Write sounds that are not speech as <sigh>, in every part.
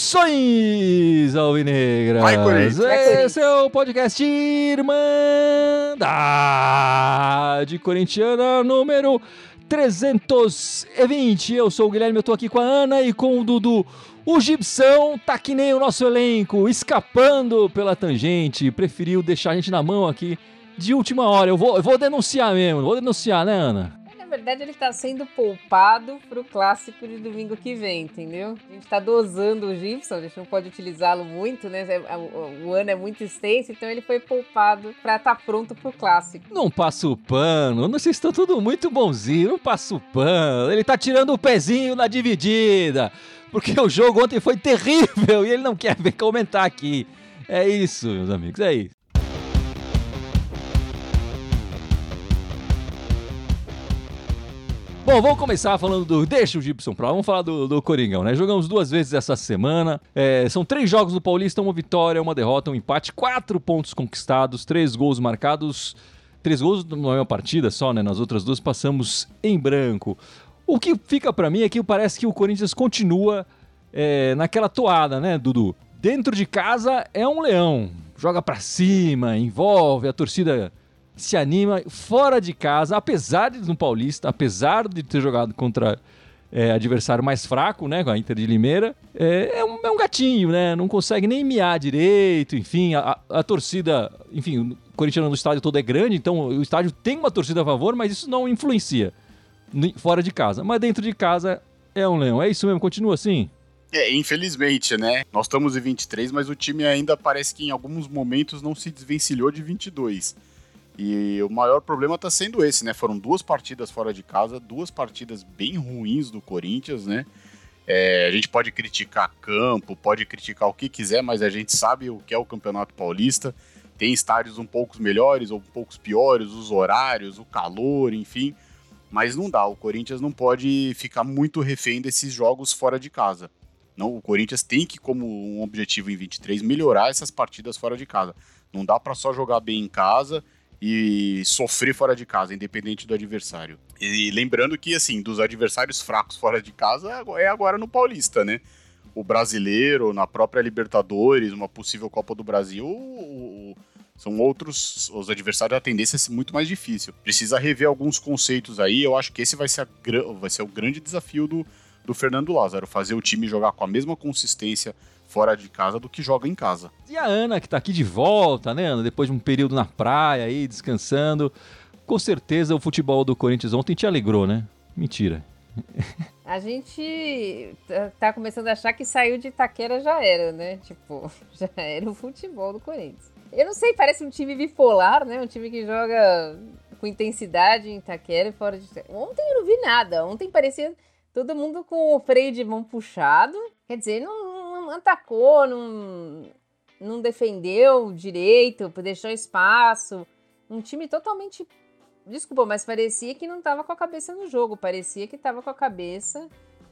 Saudações, Alvinegras! Vai, Corinthians! Esse é o podcast Irmandade Corintiana número 320. Eu sou o Guilherme, eu tô aqui com a Ana e com o Dudu. O Gibson tá que nem o nosso elenco, escapando pela tangente, preferiu deixar a gente na mão aqui de última hora. Eu vou, eu vou denunciar mesmo, vou denunciar, né, Ana? Verdade, ele tá sendo poupado pro clássico de domingo que vem, entendeu? A gente tá dosando o Gibson, a gente não pode utilizá-lo muito, né? O ano é muito extenso, então ele foi poupado pra estar tá pronto pro clássico. Não passa o pano, vocês estão tudo muito bonzinho, não passa o pano. Ele tá tirando o pezinho na dividida, porque o jogo ontem foi terrível e ele não quer <laughs> ver comentar aqui. É isso, meus amigos, é isso. Bom, vamos começar falando do. Deixa o Gibson pra lá, vamos falar do, do Coringão, né? Jogamos duas vezes essa semana. É, são três jogos do Paulista: uma vitória, uma derrota, um empate, quatro pontos conquistados, três gols marcados. Três gols numa mesma partida só, né? Nas outras duas passamos em branco. O que fica para mim é que parece que o Corinthians continua é, naquela toada, né, Dudu? Dentro de casa é um leão. Joga para cima, envolve, a torcida se anima fora de casa, apesar de no Paulista, apesar de ter jogado contra é, adversário mais fraco, né, com a Inter de Limeira, é, é, um, é um, gatinho, né, não consegue nem miar direito, enfim, a, a torcida, enfim, o Corinthians no estádio todo é grande, então o estádio tem uma torcida a favor, mas isso não influencia fora de casa, mas dentro de casa é um leão, é isso mesmo, continua assim? É, infelizmente, né? Nós estamos em 23, mas o time ainda parece que em alguns momentos não se desvencilhou de 22. E o maior problema está sendo esse, né? Foram duas partidas fora de casa, duas partidas bem ruins do Corinthians, né? É, a gente pode criticar campo, pode criticar o que quiser, mas a gente sabe o que é o Campeonato Paulista. Tem estádios um pouco melhores ou um pouco piores, os horários, o calor, enfim. Mas não dá, o Corinthians não pode ficar muito refém desses jogos fora de casa. Não, o Corinthians tem que, como um objetivo em 23, melhorar essas partidas fora de casa. Não dá para só jogar bem em casa e sofrer fora de casa, independente do adversário. E lembrando que, assim, dos adversários fracos fora de casa é agora no Paulista, né? O brasileiro, na própria Libertadores, uma possível Copa do Brasil, o, o, são outros. Os adversários, a tendência é muito mais difícil. Precisa rever alguns conceitos aí. Eu acho que esse vai ser, a, vai ser o grande desafio do, do Fernando Lázaro, fazer o time jogar com a mesma consistência fora de casa do que joga em casa. E a Ana, que tá aqui de volta, né, Ana? Depois de um período na praia aí, descansando. Com certeza o futebol do Corinthians ontem te alegrou, né? Mentira. A gente tá, começando a achar que saiu de Itaquera já era, né? Tipo, <laughs> já era o futebol do Corinthians. Eu não sei, parece um time bipolar, né? Um time que joga com intensidade em Itaquera e fora de Ontem eu não vi nada. Ontem parecia todo mundo com o freio de mão puxado. Quer dizer, não, não atacou, não, não defendeu direito, deixou espaço. Um time totalmente. Desculpa, mas parecia que não estava com a cabeça no jogo. Parecia que estava com a cabeça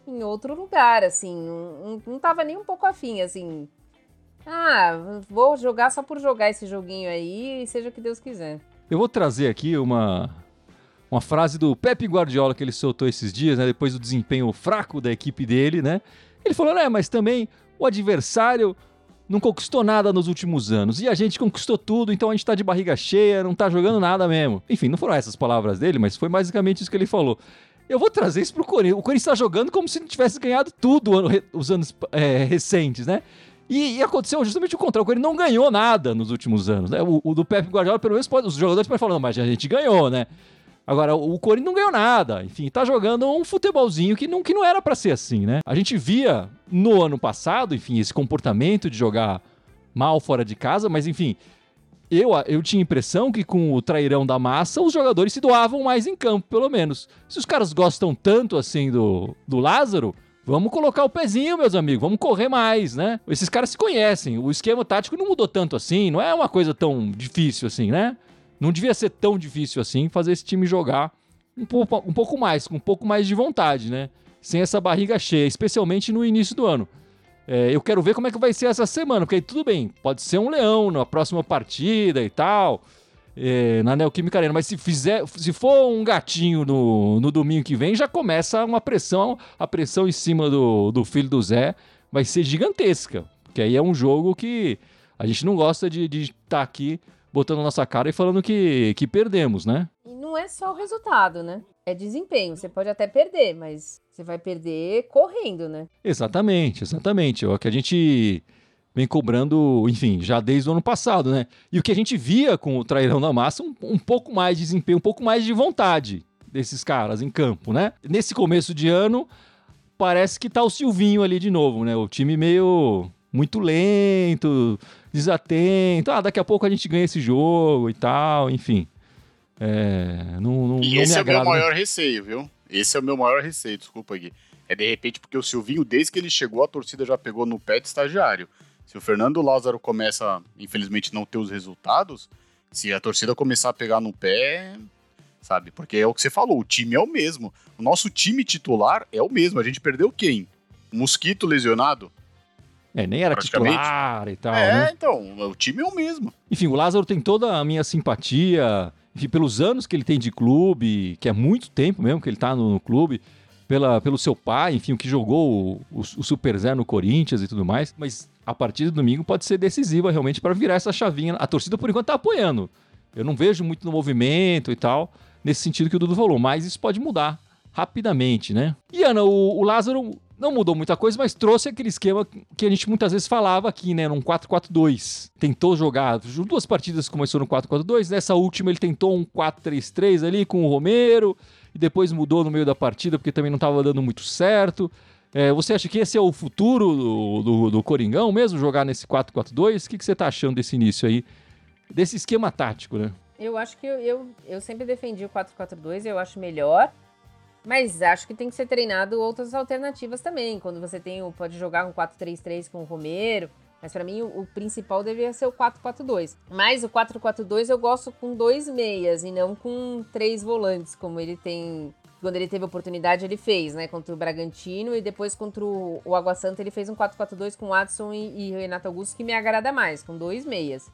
em outro lugar, assim. Não, não tava nem um pouco afim, assim. Ah, vou jogar só por jogar esse joguinho aí seja o que Deus quiser. Eu vou trazer aqui uma uma frase do Pepe Guardiola que ele soltou esses dias, né, depois do desempenho fraco da equipe dele, né? Ele falou, né, mas também o adversário não conquistou nada nos últimos anos. E a gente conquistou tudo, então a gente tá de barriga cheia, não tá jogando nada mesmo. Enfim, não foram essas palavras dele, mas foi basicamente isso que ele falou. Eu vou trazer isso pro Corinthians. O Corinthians tá jogando como se não tivesse ganhado tudo os anos é, recentes, né? E, e, aconteceu justamente o contrário. Corinthians não ganhou nada nos últimos anos. Né? O, o do Pepe Guardiola, pelo menos, pode, os jogadores podem falar, mas a gente ganhou, né? Agora, o Corinthians não ganhou nada. Enfim, tá jogando um futebolzinho que não, que não era para ser assim, né? A gente via no ano passado, enfim, esse comportamento de jogar mal fora de casa, mas enfim, eu, eu tinha a impressão que com o trairão da massa, os jogadores se doavam mais em campo, pelo menos. Se os caras gostam tanto assim do, do Lázaro, vamos colocar o pezinho, meus amigos, vamos correr mais, né? Esses caras se conhecem, o esquema tático não mudou tanto assim, não é uma coisa tão difícil assim, né? Não devia ser tão difícil assim fazer esse time jogar um pouco, um pouco mais, com um pouco mais de vontade, né? Sem essa barriga cheia, especialmente no início do ano. É, eu quero ver como é que vai ser essa semana, porque aí tudo bem, pode ser um leão na próxima partida e tal, é, na Neoquímica Arena, mas se, fizer, se for um gatinho no, no domingo que vem, já começa uma pressão, a pressão em cima do, do filho do Zé vai ser gigantesca, porque aí é um jogo que a gente não gosta de estar tá aqui botando nossa cara e falando que, que perdemos, né? E não é só o resultado, né? É desempenho. Você pode até perder, mas você vai perder correndo, né? Exatamente, exatamente. É o que a gente vem cobrando, enfim, já desde o ano passado, né? E o que a gente via com o Trairão da Massa, um, um pouco mais de desempenho, um pouco mais de vontade desses caras em campo, né? Nesse começo de ano, parece que tá o Silvinho ali de novo, né? O time meio muito lento, desatento. Ah, daqui a pouco a gente ganha esse jogo e tal, enfim. É, não, não, e não esse é o meu maior receio, viu? Esse é o meu maior receio, desculpa aqui. É de repente porque o Silvinho, desde que ele chegou, a torcida já pegou no pé de estagiário. Se o Fernando Lázaro começa, infelizmente, não ter os resultados, se a torcida começar a pegar no pé, sabe? Porque é o que você falou, o time é o mesmo. O nosso time titular é o mesmo. A gente perdeu quem? Mosquito lesionado? É, nem era titular e tal. É, né? então, o time é o mesmo. Enfim, o Lázaro tem toda a minha simpatia, enfim, pelos anos que ele tem de clube, que é muito tempo mesmo que ele tá no, no clube, pela, pelo seu pai, enfim, o que jogou o, o, o Super Zé no Corinthians e tudo mais. Mas a partir do domingo pode ser decisiva realmente para virar essa chavinha. A torcida, por enquanto, tá apoiando. Eu não vejo muito no movimento e tal, nesse sentido que o Dudu falou, mas isso pode mudar rapidamente, né? E Ana, o, o Lázaro não mudou muita coisa, mas trouxe aquele esquema que a gente muitas vezes falava aqui, né? Num 4-4-2. Tentou jogar duas partidas começou no 4-4-2, nessa última ele tentou um 4-3-3 ali com o Romero, e depois mudou no meio da partida porque também não estava dando muito certo. É, você acha que esse é o futuro do, do, do Coringão mesmo, jogar nesse 4-4-2? O que, que você está achando desse início aí, desse esquema tático, né? Eu acho que eu, eu, eu sempre defendi o 4-4-2, eu acho melhor. Mas acho que tem que ser treinado outras alternativas também. Quando você tem, pode jogar com 4-3-3 com o Romero. Mas para mim o, o, principal deveria ser o 4-4-2. Mas o 4-4-2 eu gosto com dois meias e não com três volantes, como ele tem. Quando ele teve oportunidade, ele fez, né? Contra o Bragantino e depois contra o, o Água Santa, ele fez um 4-4-2 com Adson e, e Renato Augusto, que me agrada mais, com dois meias.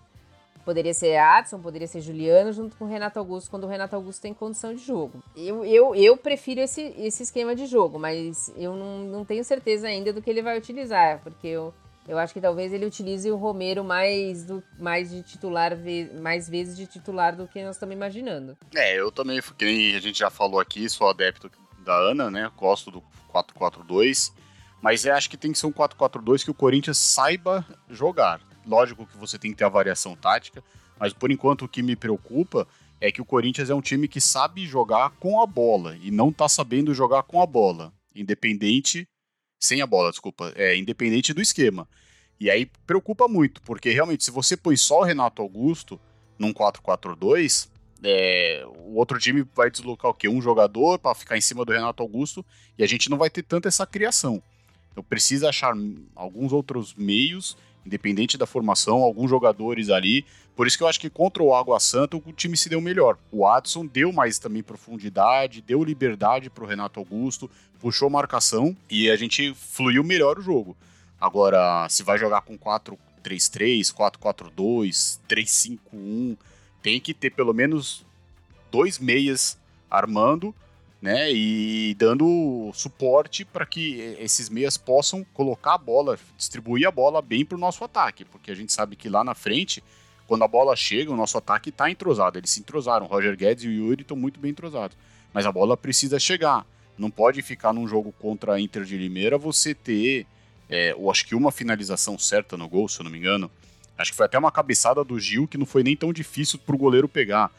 Poderia ser Adson, poderia ser Juliano, junto com o Renato Augusto, quando o Renato Augusto tem condição de jogo. Eu, eu, eu prefiro esse, esse esquema de jogo, mas eu não, não tenho certeza ainda do que ele vai utilizar, porque eu, eu acho que talvez ele utilize o Romero mais, do, mais de titular, mais vezes de titular do que nós estamos imaginando. É, eu também, que nem a gente já falou aqui, sou adepto da Ana, né? Gosto do 4-4-2. Mas eu acho que tem que ser um 4-4-2 que o Corinthians saiba jogar. Lógico que você tem que ter a variação tática, mas por enquanto o que me preocupa é que o Corinthians é um time que sabe jogar com a bola e não tá sabendo jogar com a bola, independente sem a bola, desculpa, é independente do esquema. E aí preocupa muito, porque realmente se você põe só o Renato Augusto num 4-4-2, é, o outro time vai deslocar o quê? Um jogador para ficar em cima do Renato Augusto e a gente não vai ter tanta essa criação. Então precisa achar alguns outros meios independente da formação, alguns jogadores ali. Por isso que eu acho que contra o Água Santa o time se deu melhor. O Adson deu mais também profundidade, deu liberdade para o Renato Augusto, puxou marcação e a gente fluiu melhor o jogo. Agora, se vai jogar com 4-3-3, 4-4-2, 3-5-1, tem que ter pelo menos dois meias armando né? E dando suporte para que esses meias possam colocar a bola, distribuir a bola bem para o nosso ataque, porque a gente sabe que lá na frente, quando a bola chega, o nosso ataque está entrosado. Eles se entrosaram. Roger Guedes e o Yuri estão muito bem entrosados. Mas a bola precisa chegar. Não pode ficar num jogo contra a Inter de Limeira você ter, é, eu acho que uma finalização certa no gol, se eu não me engano. Acho que foi até uma cabeçada do Gil que não foi nem tão difícil para o goleiro pegar.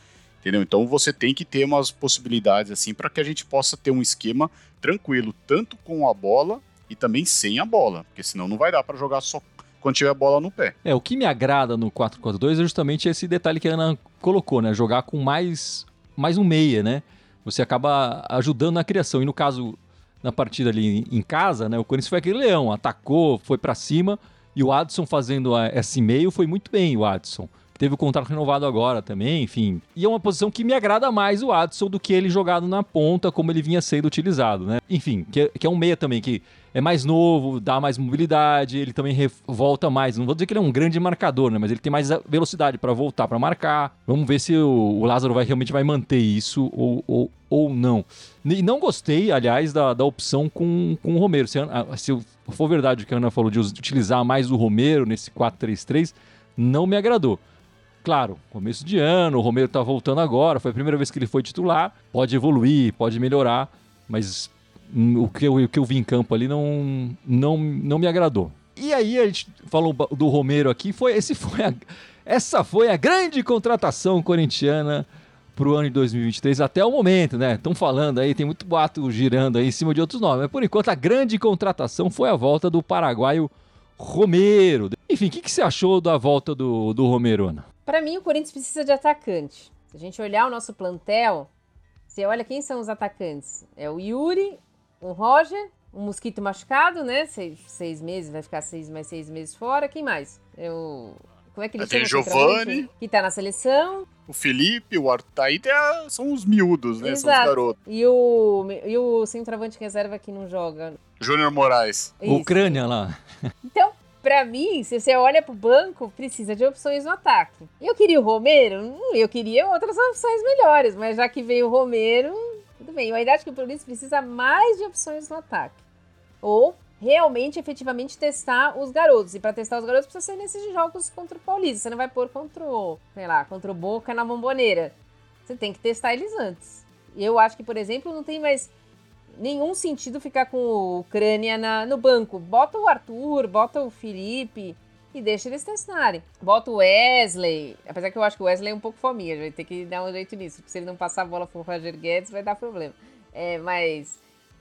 Entendeu? Então você tem que ter umas possibilidades assim para que a gente possa ter um esquema tranquilo, tanto com a bola e também sem a bola, porque senão não vai dar para jogar só quando tiver a bola no pé. É, o que me agrada no 4-4-2 é justamente esse detalhe que a Ana colocou, né? Jogar com mais, mais um meia, né? Você acaba ajudando na criação. E no caso, na partida ali em casa, né? O Corinthians foi aquele leão, atacou, foi para cima, e o Adson fazendo esse meio foi muito bem, o Adson. Teve o contrato renovado agora também, enfim. E é uma posição que me agrada mais o Adson do que ele jogado na ponta, como ele vinha sendo utilizado, né? Enfim, que, que é um meia também, que é mais novo, dá mais mobilidade, ele também volta mais. Não vou dizer que ele é um grande marcador, né? Mas ele tem mais velocidade para voltar, para marcar. Vamos ver se o, o Lázaro vai, realmente vai manter isso ou, ou, ou não. E não gostei, aliás, da, da opção com, com o Romero. Se, se for verdade o que a Ana falou de utilizar mais o Romero nesse 4-3-3, não me agradou. Claro, começo de ano, o Romero tá voltando agora, foi a primeira vez que ele foi titular, pode evoluir, pode melhorar, mas o que eu, o que eu vi em campo ali não, não, não me agradou. E aí a gente falou do Romero aqui, foi, esse foi a, essa foi a grande contratação corintiana para o ano de 2023 até o momento, né? Estão falando aí, tem muito boato girando aí em cima de outros nomes. Mas por enquanto a grande contratação foi a volta do paraguaio Romero. Enfim, o que, que você achou da volta do, do Romero, Ana? Para mim, o Corinthians precisa de atacante. Se a gente olhar o nosso plantel, você olha quem são os atacantes. É o Yuri, o Roger, o Mosquito machucado, né? Seis, seis meses, vai ficar seis mais seis meses fora. Quem mais? É o. Como é que ele Tem chama? Tem Giovanni. Que tá na seleção. O Felipe, o Arthur. Aí são os miúdos, né? Exato. São os garotos. E o, e o centroavante reserva que não joga. Júnior Moraes. Isso. Ucrânia lá. Então, para mim, se você olha pro banco, precisa de opções no ataque. Eu queria o Romero? Hum, eu queria outras opções melhores, mas já que veio o Romero, tudo bem. Eu ainda acho que o Corinthians precisa mais de opções no ataque. Ou realmente, efetivamente, testar os garotos. E para testar os garotos precisa ser nesses jogos contra o Paulista. Você não vai pôr contra o, sei lá, contra o Boca na bomboneira. Você tem que testar eles antes. Eu acho que, por exemplo, não tem mais nenhum sentido ficar com o Ucrânia na, no banco. Bota o Arthur, bota o Felipe e deixa eles testarem. Bota o Wesley, apesar que eu acho que o Wesley é um pouco fominha, vai ter que dar um jeito nisso, porque se ele não passar a bola pro Roger Guedes vai dar problema. É, mas,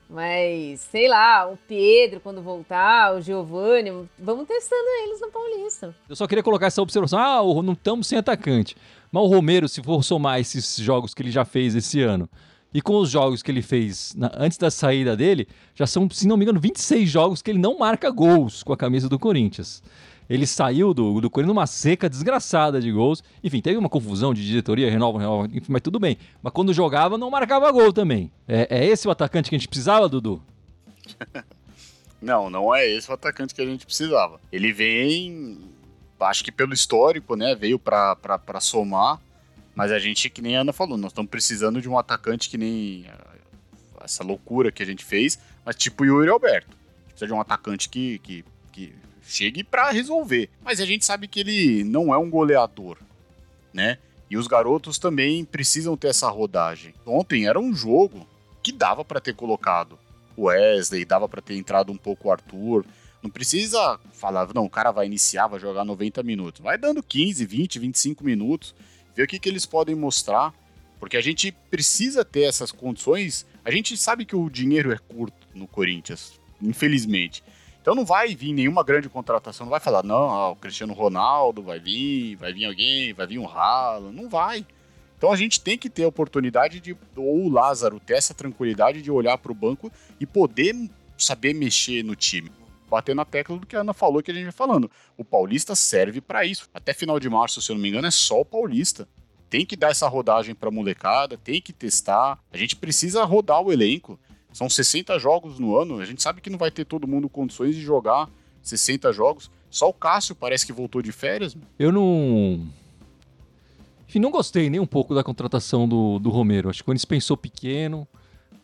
mas, sei lá, o Pedro quando voltar, o Giovanni, vamos testando eles no Paulista. Eu só queria colocar essa observação, ah, não estamos sem atacante. Mas o Romero, se for somar esses jogos que ele já fez esse ano, e com os jogos que ele fez na, antes da saída dele, já são, se não me engano, 26 jogos que ele não marca gols com a camisa do Corinthians. Ele saiu do, do Corinthians numa seca desgraçada de gols. Enfim, teve uma confusão de diretoria, renova, renova, enfim, mas tudo bem. Mas quando jogava, não marcava gol também. É, é esse o atacante que a gente precisava, Dudu? <laughs> não, não é esse o atacante que a gente precisava. Ele vem, acho que pelo histórico, né? Veio para somar mas a gente, que nem a Ana falou, nós estamos precisando de um atacante que nem essa loucura que a gente fez, mas tipo o Yuri Alberto. Precisa de um atacante que, que, que chegue para resolver. Mas a gente sabe que ele não é um goleador, né? E os garotos também precisam ter essa rodagem. Ontem era um jogo que dava para ter colocado o Wesley, dava para ter entrado um pouco o Arthur. Não precisa falar, não, o cara vai iniciar, vai jogar 90 minutos. Vai dando 15, 20, 25 minutos ver o que, que eles podem mostrar, porque a gente precisa ter essas condições. A gente sabe que o dinheiro é curto no Corinthians, infelizmente. Então não vai vir nenhuma grande contratação, não vai falar, não, o Cristiano Ronaldo vai vir, vai vir alguém, vai vir um ralo, não vai. Então a gente tem que ter a oportunidade de, ou o Lázaro ter essa tranquilidade de olhar para o banco e poder saber mexer no time bater na tecla do que a Ana falou que a gente vai falando. O Paulista serve para isso. Até final de março, se eu não me engano, é só o Paulista. Tem que dar essa rodagem para molecada, tem que testar. A gente precisa rodar o elenco. São 60 jogos no ano. A gente sabe que não vai ter todo mundo condições de jogar 60 jogos. Só o Cássio parece que voltou de férias. Eu não. Enfim, não gostei nem um pouco da contratação do, do Romero. Acho que quando eles pensou pequeno,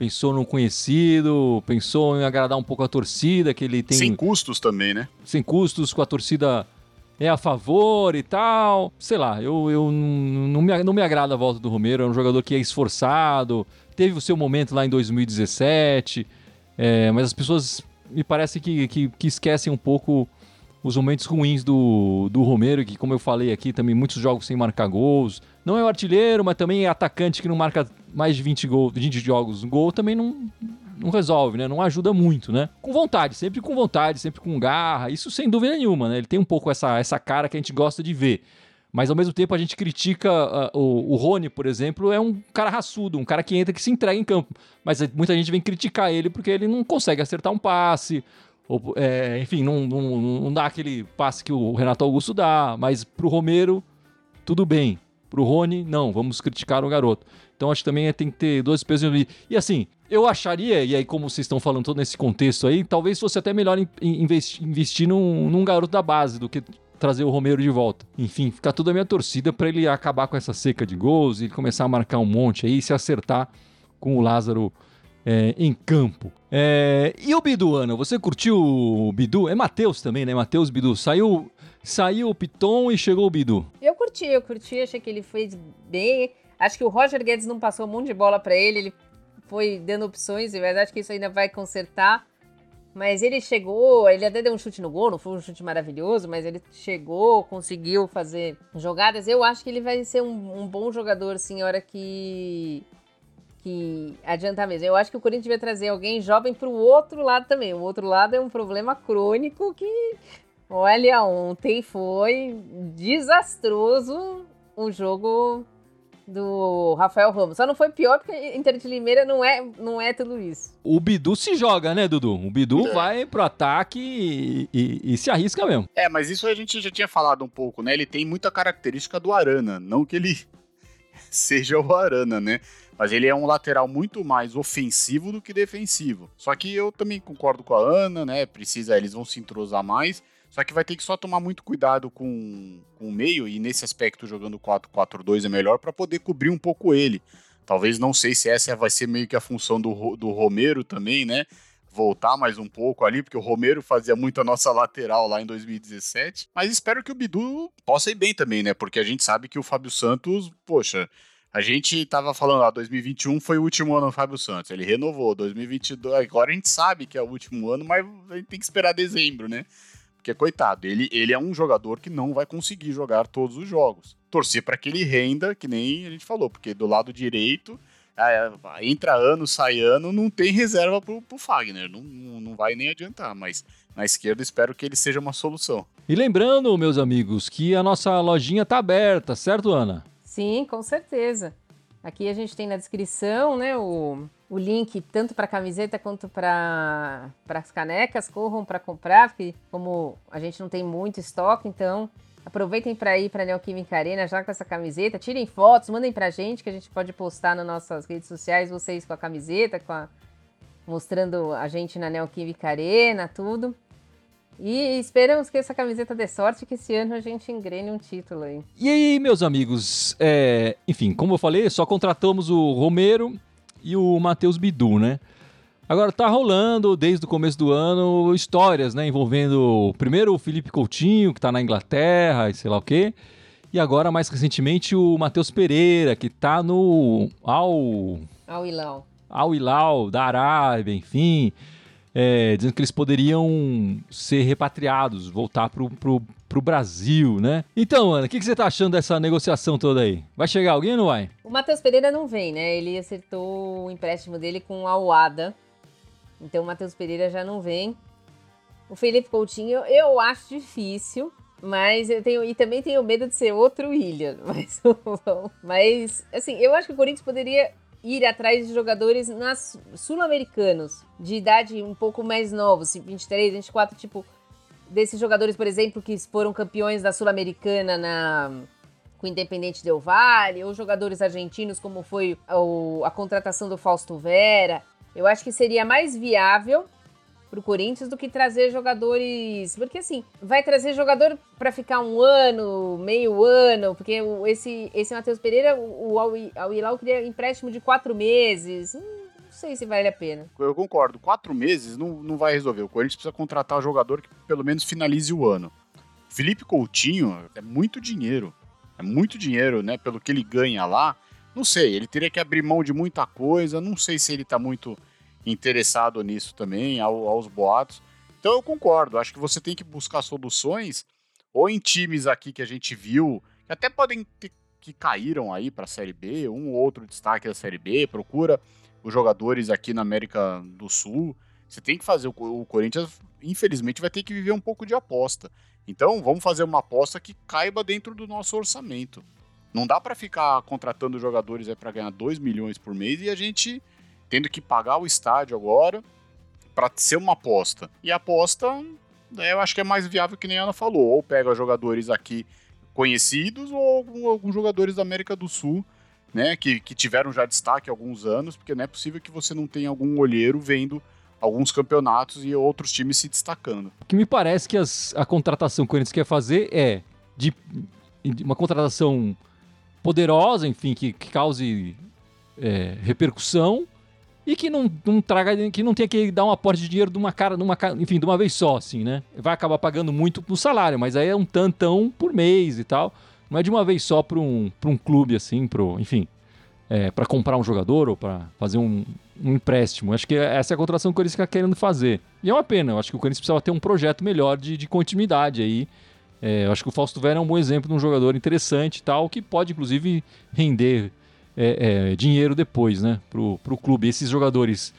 pensou no conhecido, pensou em agradar um pouco a torcida, que ele tem. Sem custos também, né? Sem custos, com a torcida é a favor e tal. Sei lá, eu, eu não, me, não me agrada a volta do Romero. É um jogador que é esforçado, teve o seu momento lá em 2017, é, mas as pessoas me parece que, que, que, esquecem um pouco os momentos ruins do, do Romero, que, como eu falei aqui, também muitos jogos sem marcar gols. Não é o artilheiro, mas também é atacante que não marca mais de 20, gol, 20 jogos no gol também não, não resolve, né? Não ajuda muito, né? Com vontade, sempre com vontade, sempre com garra. Isso sem dúvida nenhuma, né? Ele tem um pouco essa, essa cara que a gente gosta de ver. Mas ao mesmo tempo a gente critica uh, o, o Rony, por exemplo, é um cara raçudo, um cara que entra que se entrega em campo. Mas muita gente vem criticar ele porque ele não consegue acertar um passe, ou, é, enfim, não, não, não dá aquele passe que o Renato Augusto dá. Mas pro Romero, tudo bem. Pro Rony, não, vamos criticar o garoto. Então acho que também tem que ter dois pesos e E assim, eu acharia, e aí como vocês estão falando todo nesse contexto aí, talvez fosse até melhor investir, investir num, num garoto da base do que trazer o Romero de volta. Enfim, fica toda a minha torcida para ele acabar com essa seca de gols e começar a marcar um monte aí e se acertar com o Lázaro é, em campo. É, e o Bidu, Ana? Você curtiu o Bidu? É Matheus também, né? Matheus Bidu. Saiu, saiu o Piton e chegou o Bidu. Eu curti, eu curti. Achei que ele fez bem. Acho que o Roger Guedes não passou um monte de bola para ele. Ele foi dando opções, mas acho que isso ainda vai consertar. Mas ele chegou, ele até deu um chute no gol, não foi um chute maravilhoso, mas ele chegou, conseguiu fazer jogadas. Eu acho que ele vai ser um, um bom jogador, assim, a hora que que adiantar mesmo. Eu acho que o Corinthians devia trazer alguém jovem para o outro lado também. O outro lado é um problema crônico que, olha, ontem foi desastroso o jogo do Rafael Ramos. Só não foi pior porque Inter de Limeira não é, não é tudo isso. O Bidu se joga, né, Dudu? O Bidu é. vai pro ataque e, e, e, se arrisca mesmo. É, mas isso a gente já tinha falado um pouco, né? Ele tem muita característica do Arana. Não que ele <laughs> seja o Arana, né? Mas ele é um lateral muito mais ofensivo do que defensivo. Só que eu também concordo com a Ana, né? Precisa, eles vão se entrosar mais. Só que vai ter que só tomar muito cuidado com, com o meio, e nesse aspecto, jogando 4-4-2 é melhor para poder cobrir um pouco ele. Talvez não sei se essa vai ser meio que a função do, do Romero também, né? Voltar mais um pouco ali, porque o Romero fazia muito a nossa lateral lá em 2017. Mas espero que o Bidu possa ir bem também, né? Porque a gente sabe que o Fábio Santos, poxa, a gente tava falando, ah, 2021 foi o último ano do Fábio Santos. Ele renovou. 2022, agora a gente sabe que é o último ano, mas a gente tem que esperar dezembro, né? Porque, coitado, ele, ele é um jogador que não vai conseguir jogar todos os jogos. Torcer para que ele renda, que nem a gente falou, porque do lado direito, é, entra ano, sai ano, não tem reserva pro, pro Fagner. Não, não vai nem adiantar, mas na esquerda espero que ele seja uma solução. E lembrando, meus amigos, que a nossa lojinha tá aberta, certo, Ana? Sim, com certeza. Aqui a gente tem na descrição, né, o, o link tanto para camiseta quanto para as canecas. Corram para comprar, porque como a gente não tem muito estoque, então aproveitem para ir para a Neoquímica Arena já com essa camiseta. Tirem fotos, mandem para a gente que a gente pode postar nas nossas redes sociais vocês com a camiseta, com a, mostrando a gente na Neoquímica Arena, tudo. E esperamos que essa camiseta dê sorte que esse ano a gente engrene um título aí. E aí, meus amigos, é... enfim, como eu falei, só contratamos o Romero e o Matheus Bidu, né? Agora tá rolando desde o começo do ano histórias, né, envolvendo primeiro o Felipe Coutinho, que tá na Inglaterra e sei lá o quê, e agora mais recentemente o Matheus Pereira, que tá no Al Al Hilal. Al Hilal da Arábia, enfim é, dizendo que eles poderiam ser repatriados, voltar pro, pro, pro Brasil, né? Então, Ana, o que, que, você tá achando dessa negociação toda aí? Vai chegar alguém ou não vai? O Matheus Pereira não vem, né? Ele acertou o empréstimo dele com a Uada. Então o Matheus Pereira já não vem. O Felipe Coutinho, eu acho difícil. Mas eu tenho. E também tenho medo de ser outro William. <laughs> Mas, mas assim, eu acho que o Corinthians poderia ir atrás de jogadores sul-americanos, de idade um pouco mais novos, 23, 24, tipo, desses jogadores, por exemplo, que foram campeões da Sul-Americana na com o Independente Del Valle, ou jogadores argentinos, como foi o, a contratação do Fausto Vera. Eu acho que seria mais viável pro Corinthians do que trazer jogadores. Porque assim, vai trazer jogador para ficar um ano, meio ano, porque esse, esse Matheus Pereira, o, Al Hilal queria empréstimo de quatro meses. Hum, não sei se vale a pena. Eu concordo, quatro meses não, não vai resolver. O Corinthians precisa contratar um jogador que pelo menos finalize o ano. Felipe Coutinho é muito dinheiro. É muito dinheiro, né? Pelo que ele ganha lá. Não sei, ele teria que abrir mão de muita coisa. Não sei se ele tá muito interessado nisso também, ao, aos boatos. Então eu concordo, acho que você tem que buscar soluções, ou em times aqui que a gente viu, que até podem ter que caíram aí para a Série B, um ou outro destaque da Série B, procura os jogadores aqui na América do Sul. Você tem que fazer o, Corinthians, infelizmente, vai ter que viver um pouco de aposta. Então, vamos fazer uma aposta que caiba dentro do nosso orçamento. Não dá para ficar contratando jogadores para ganhar 2 milhões por mês e a gente tendo que pagar o estádio agora para ser uma aposta. E a aposta, né, eu acho que é mais viável que nem a Ana falou. Ou pega jogadores aqui conhecidos ou alguns jogadores da América do Sul, né, que, que tiveram já destaque há alguns anos, porque não é possível que você não tenha algum olheiro vendo alguns campeonatos e outros times se destacando. O que me parece que as, a contratação que Corinthians quer fazer é de, de uma contratação poderosa, enfim, que, que cause é, repercussão e que não, não traga, que não tenha que dar um aporte de dinheiro de uma cara, de uma, enfim, de uma vez só, assim, né? Vai acabar pagando muito no salário, mas aí é um tantão por mês e tal. Não é de uma vez só para um, um clube, assim, enfim, é, para comprar um jogador ou para fazer um, um, empréstimo. Acho que essa é a contratação que o Corinthians está querendo fazer. E é uma pena, eu acho que o Corinthians precisava ter um projeto melhor de, de continuidade aí. É, eu acho que o Fausto Vera é um bom exemplo de um jogador interessante e tal, que pode, inclusive, render é, é, dinheiro depois, né, pro, pro clube. Esses jogadores,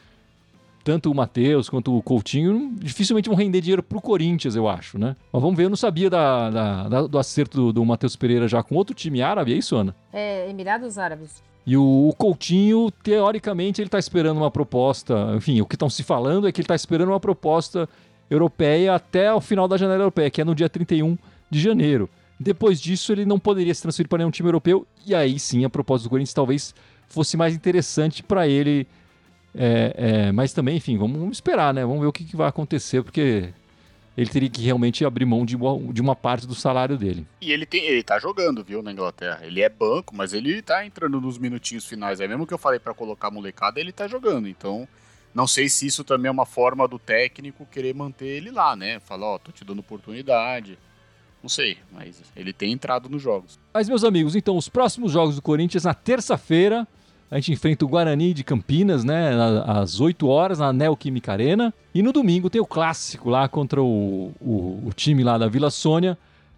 tanto o Matheus quanto o Coutinho, dificilmente vão render dinheiro pro Corinthians, eu acho, né? Mas vamos ver, eu não sabia da, da, da do acerto do, do Matheus Pereira já com outro time árabe, é isso, Ana? É, Emirados Árabes. E o Coutinho, teoricamente, ele está esperando uma proposta. Enfim, o que estão se falando é que ele está esperando uma proposta europeia até o final da janela europeia, que é no dia 31 de janeiro. Depois disso, ele não poderia se transferir para nenhum time europeu. E aí sim, a proposta do Corinthians talvez fosse mais interessante para ele. É, é, mas também, enfim, vamos esperar, né? Vamos ver o que, que vai acontecer, porque ele teria que realmente abrir mão de uma, de uma parte do salário dele. E ele, tem, ele tá jogando, viu, na Inglaterra. Ele é banco, mas ele tá entrando nos minutinhos finais. É mesmo que eu falei para colocar a molecada, ele tá jogando. Então, não sei se isso também é uma forma do técnico querer manter ele lá, né? Falar, ó, oh, tô te dando oportunidade. Não sei, mas ele tem entrado nos jogos. Mas, meus amigos, então, os próximos jogos do Corinthians na terça-feira. A gente enfrenta o Guarani de Campinas, né? Às 8 horas, na Neoquímica Arena. E no domingo tem o clássico lá contra o, o, o time lá da Vila Sônia.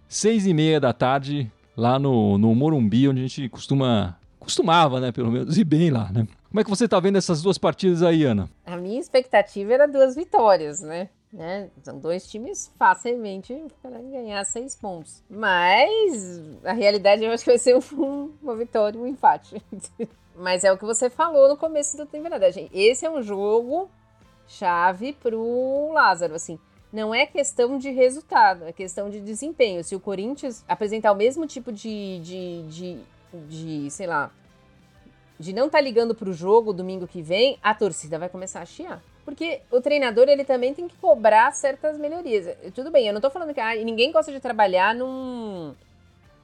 6 e meia da tarde, lá no, no Morumbi, onde a gente costuma. Costumava, né? Pelo menos, ir bem lá, né? Como é que você tá vendo essas duas partidas aí, Ana? A minha expectativa era duas vitórias, né? Né? São dois times facilmente para ganhar seis pontos. Mas a realidade eu acho que vai ser <laughs> um, uma vitória, um empate. <laughs> Mas é o que você falou no começo da temporada. Gente. Esse é um jogo chave pro Lázaro. Assim, não é questão de resultado, é questão de desempenho. Se o Corinthians apresentar o mesmo tipo de, de, de, de sei lá, de não estar tá ligando pro jogo domingo que vem, a torcida vai começar a chiar. Porque o treinador, ele também tem que cobrar certas melhorias. Tudo bem, eu não tô falando que ah, ninguém gosta de trabalhar num,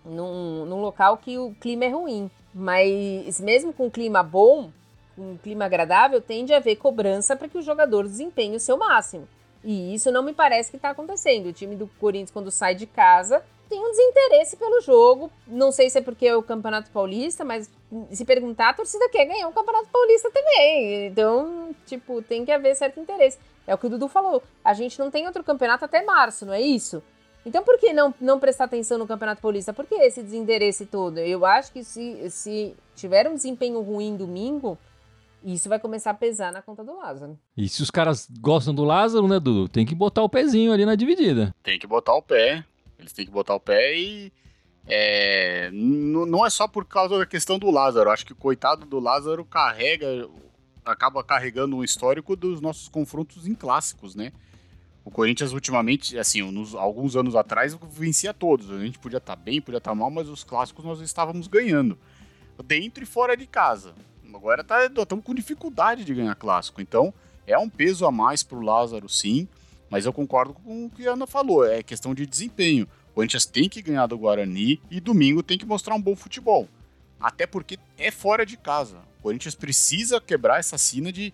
num, num local que o clima é ruim. Mas mesmo com um clima bom, um clima agradável, tende a haver cobrança para que o jogador desempenhe o seu máximo. E isso não me parece que está acontecendo. O time do Corinthians, quando sai de casa, tem um desinteresse pelo jogo. Não sei se é porque é o Campeonato Paulista, mas se perguntar, a torcida quer ganhar o Campeonato Paulista também. Então, tipo, tem que haver certo interesse. É o que o Dudu falou. A gente não tem outro campeonato até março, não é isso? Então, por que não, não prestar atenção no Campeonato Paulista? Por que esse desinteresse todo? Eu acho que se, se tiver um desempenho ruim domingo, isso vai começar a pesar na conta do Lázaro. E se os caras gostam do Lázaro, né, Dudu? Tem que botar o pezinho ali na dividida. Tem que botar o pé. Eles têm que botar o pé e. É, não é só por causa da questão do Lázaro. Acho que o coitado do Lázaro carrega. acaba carregando um histórico dos nossos confrontos em clássicos, né? O Corinthians, ultimamente, assim, nos, alguns anos atrás, vencia todos. A gente podia estar tá bem, podia estar tá mal, mas os clássicos nós estávamos ganhando. Dentro e fora de casa. Agora tá, estamos com dificuldade de ganhar clássico. Então, é um peso a mais para o Lázaro, sim. Mas eu concordo com o que a Ana falou, é questão de desempenho. O Corinthians tem que ganhar do Guarani e domingo tem que mostrar um bom futebol. Até porque é fora de casa. O Corinthians precisa quebrar essa sina de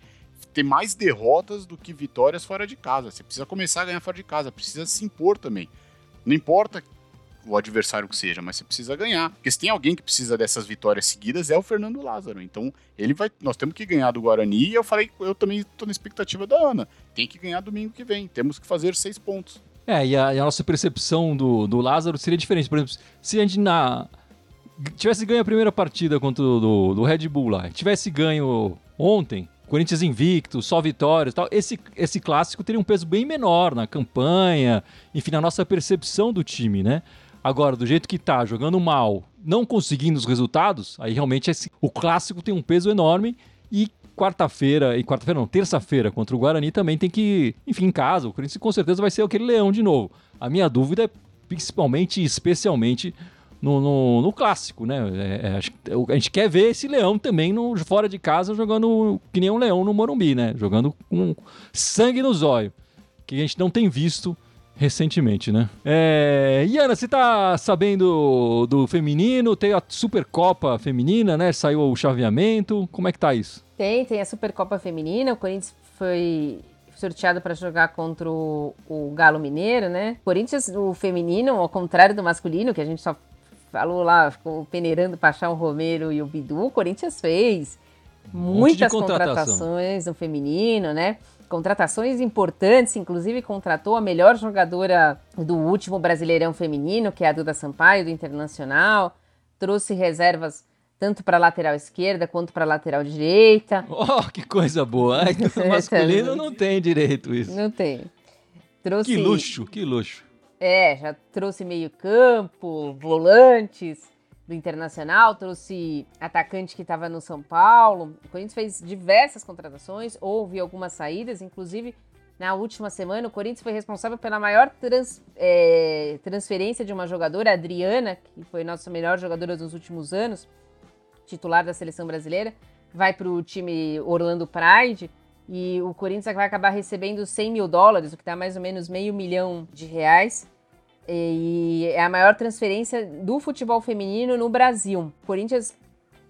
ter mais derrotas do que vitórias fora de casa. Você precisa começar a ganhar fora de casa, precisa se impor também. Não importa o adversário que seja, mas você precisa ganhar. Porque se tem alguém que precisa dessas vitórias seguidas, é o Fernando Lázaro. Então, ele vai. Nós temos que ganhar do Guarani e eu falei, eu também estou na expectativa da Ana. Tem que ganhar domingo que vem. Temos que fazer seis pontos. É, e a, e a nossa percepção do, do Lázaro seria diferente. Por exemplo, se a gente na. Tivesse ganho a primeira partida contra o do, do Red Bull lá, tivesse ganho ontem, Corinthians invicto, só vitórias tal, esse, esse clássico teria um peso bem menor na campanha, enfim, na nossa percepção do time, né? Agora, do jeito que tá, jogando mal, não conseguindo os resultados, aí realmente esse, o clássico tem um peso enorme e quarta-feira, e quarta-feira não, terça-feira contra o Guarani também tem que, enfim, em casa, o Corinthians com certeza vai ser aquele leão de novo. A minha dúvida é principalmente e especialmente no, no, no clássico, né? É, é, a gente quer ver esse leão também no, fora de casa jogando que nem um leão no Morumbi, né? Jogando com sangue no zóio, que a gente não tem visto recentemente, né? É... Iana, você tá sabendo do feminino? Tem a Supercopa Feminina, né? Saiu o chaveamento. Como é que tá isso? Tem, tem a Supercopa Feminina. O Corinthians foi sorteado para jogar contra o, o, Galo Mineiro, né? Corinthians, o feminino, ao contrário do masculino, que a gente só falou lá, ficou peneirando para achar o Romero e o Bidu, o Corinthians fez um muitas contratações no feminino, né? Contratações importantes, inclusive contratou a melhor jogadora do último Brasileirão Feminino, que é a Duda Sampaio, do Internacional. Trouxe reservas tanto para lateral esquerda quanto para lateral direita. <laughs> Oh, que coisa boa! Ai, <laughs> no masculino não tem direito isso. Não tem. Trouxe... Que luxo, que luxo. É, já trouxe meio-campo, volantes do Internacional, trouxe atacante que estava no São Paulo. O Corinthians fez diversas contratações, houve algumas saídas, inclusive na última semana, o Corinthians foi responsável pela maior trans, é, transferência de uma jogadora, Adriana, que foi nossa melhor jogadora dos últimos anos, titular da seleção brasileira, vai para o time Orlando Pride. E o Corinthians vai acabar recebendo 100 mil dólares, o que dá mais ou menos meio milhão de reais. E é a maior transferência do futebol feminino no Brasil. O Corinthians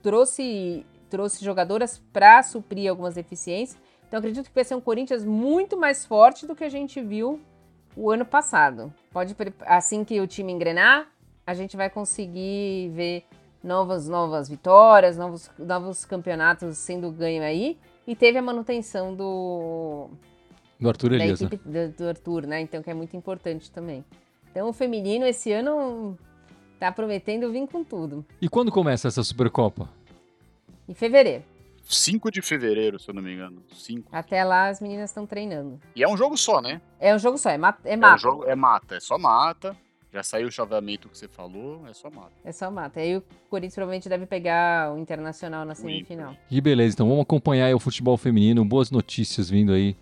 trouxe, trouxe jogadoras para suprir algumas deficiências. Então acredito que vai ser um Corinthians muito mais forte do que a gente viu o ano passado. Pode assim que o time engrenar, a gente vai conseguir ver novas novas vitórias, novos, novos campeonatos sendo ganho aí. E teve a manutenção do do Arthur Elias. Do, do Arthur, né? Então que é muito importante também. Então o feminino esse ano tá prometendo vir com tudo. E quando começa essa Supercopa? Em fevereiro. 5 de fevereiro, se eu não me engano. 5. Até lá as meninas estão treinando. E é um jogo só, né? É um jogo só, é, mata. É, mata. é, um jogo, é mata, é só mata. Já saiu o chaveamento que você falou, é só mata. É só mata. Aí o Corinthians provavelmente deve pegar o Internacional na semifinal. Que beleza, então vamos acompanhar o futebol feminino. Boas notícias vindo aí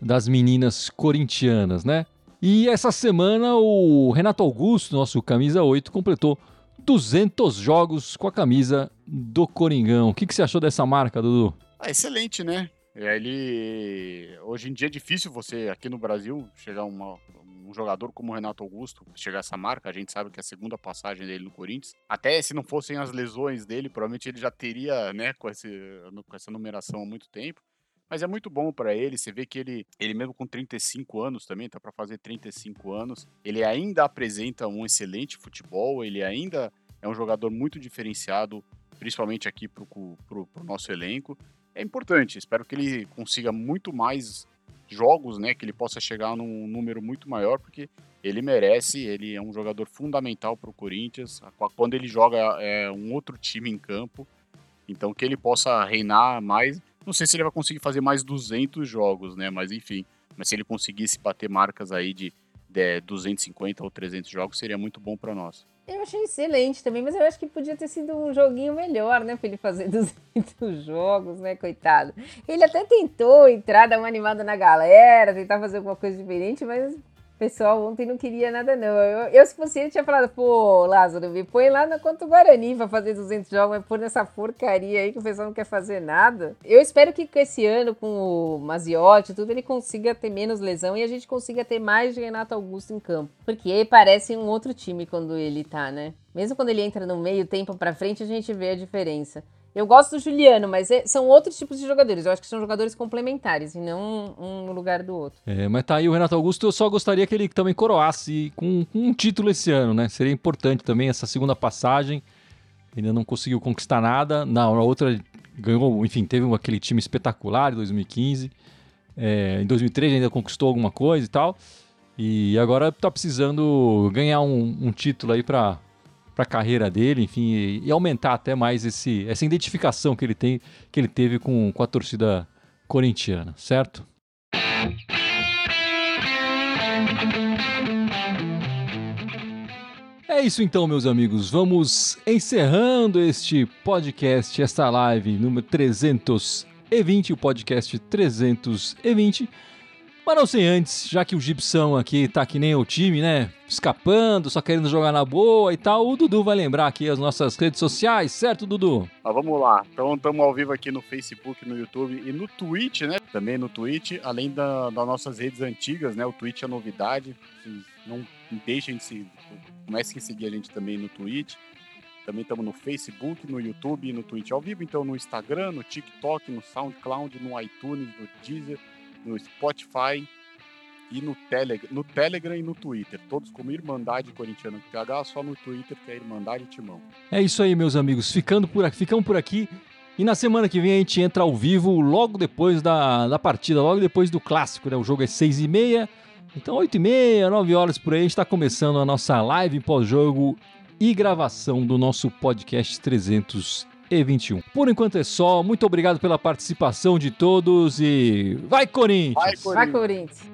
das meninas corintianas, né? E essa semana o Renato Augusto, nosso camisa 8, completou 200 jogos com a camisa do Coringão. O que, que você achou dessa marca, Dudu? Ah, excelente, né? Ele hoje em dia é difícil você aqui no Brasil chegar uma, um jogador como o Renato Augusto chegar a essa marca. A gente sabe que é a segunda passagem dele no Corinthians. Até se não fossem as lesões dele, provavelmente ele já teria, né, com, esse, com essa numeração há muito tempo. Mas é muito bom para ele, você vê que ele, ele mesmo com 35 anos também, tá para fazer 35 anos, ele ainda apresenta um excelente futebol, ele ainda é um jogador muito diferenciado, principalmente aqui pro, pro, pro nosso elenco. É importante, espero que ele consiga muito mais jogos, né, que ele possa chegar num número muito maior, porque ele merece, ele é um jogador fundamental para o Corinthians. Quando ele joga é um outro time em campo, então que ele possa reinar mais não sei se ele vai conseguir fazer mais 200 jogos, né? Mas enfim, mas se ele conseguisse bater marcas aí de, de 250 ou 300 jogos, seria muito bom para nós. Eu achei excelente também, mas eu acho que podia ter sido um joguinho melhor, né? Pra ele fazer <laughs> 200 jogos, né? Coitado. Ele até tentou entrar, dar uma animada na galera, tentar fazer alguma coisa diferente, mas pessoal ontem não queria nada, não. Eu, eu se fosse ele, tinha falado, pô, Lázaro, me põe lá na conta Guarani pra fazer 200 jogos, mas pôr nessa porcaria aí que o pessoal não quer fazer nada. Eu espero que esse ano, com o Maziotti tudo, ele consiga ter menos lesão e a gente consiga ter mais de Renato Augusto em campo. Porque parece um outro time quando ele tá, né? Mesmo quando ele entra no meio tempo pra frente, a gente vê a diferença. Eu gosto do Juliano, mas é, são outros tipos de jogadores. Eu acho que são jogadores complementares e não um, no lugar do outro. É, mas tá aí o Renato Augusto. Eu só gostaria que ele também coroasse com, com, um título esse ano, né? Seria importante também essa segunda passagem. Ainda não conseguiu conquistar nada. Na, na outra ganhou, enfim, teve aquele time espetacular em 2015. É, em 2003 ainda conquistou alguma coisa e tal. E agora tá precisando ganhar um, um título aí para para a carreira dele, enfim, e, e, aumentar até mais esse, essa identificação que ele tem, que ele teve com, com a torcida corintiana, certo? É isso então, meus amigos. Vamos encerrando este podcast, esta live número 320, o podcast 320. Mas não sei antes, já que o Gibson aqui tá que nem o time, né? Escapando, só querendo jogar na boa e tal, o Dudu vai lembrar aqui as nossas redes sociais, certo, Dudu? Ah, vamos lá. Então estamos ao vivo aqui no Facebook, no YouTube e no Twitch, né? Também no Twitch, além da, das nossas redes antigas, né? O Twitch é novidade. Não deixem de se. Comecem a seguir a gente também no Twitch. Também estamos no Facebook, no YouTube e no Twitch ao vivo. Então no Instagram, no TikTok, no SoundCloud, no iTunes, no Deezer no Spotify e no, Telegram, no Telegram e no Twitter. Todos como Irmandade Corintiana com TH, só no Twitter que é Irmandade Timão. É isso aí, meus amigos. Ficando por aqui, ficamos por aqui. E na semana que vem a gente entra ao vivo logo depois da, da partida, logo depois do clássico, né? O jogo é seis e meia. Então, 8 e meia, 9 horas por aí, a gente está começando a nossa live pós-jogo e gravação do nosso podcast 300 e 21. Por enquanto é só. Muito obrigado pela participação de todos e vai Corinthians! Vai Corinthians! Vai, Corinthians.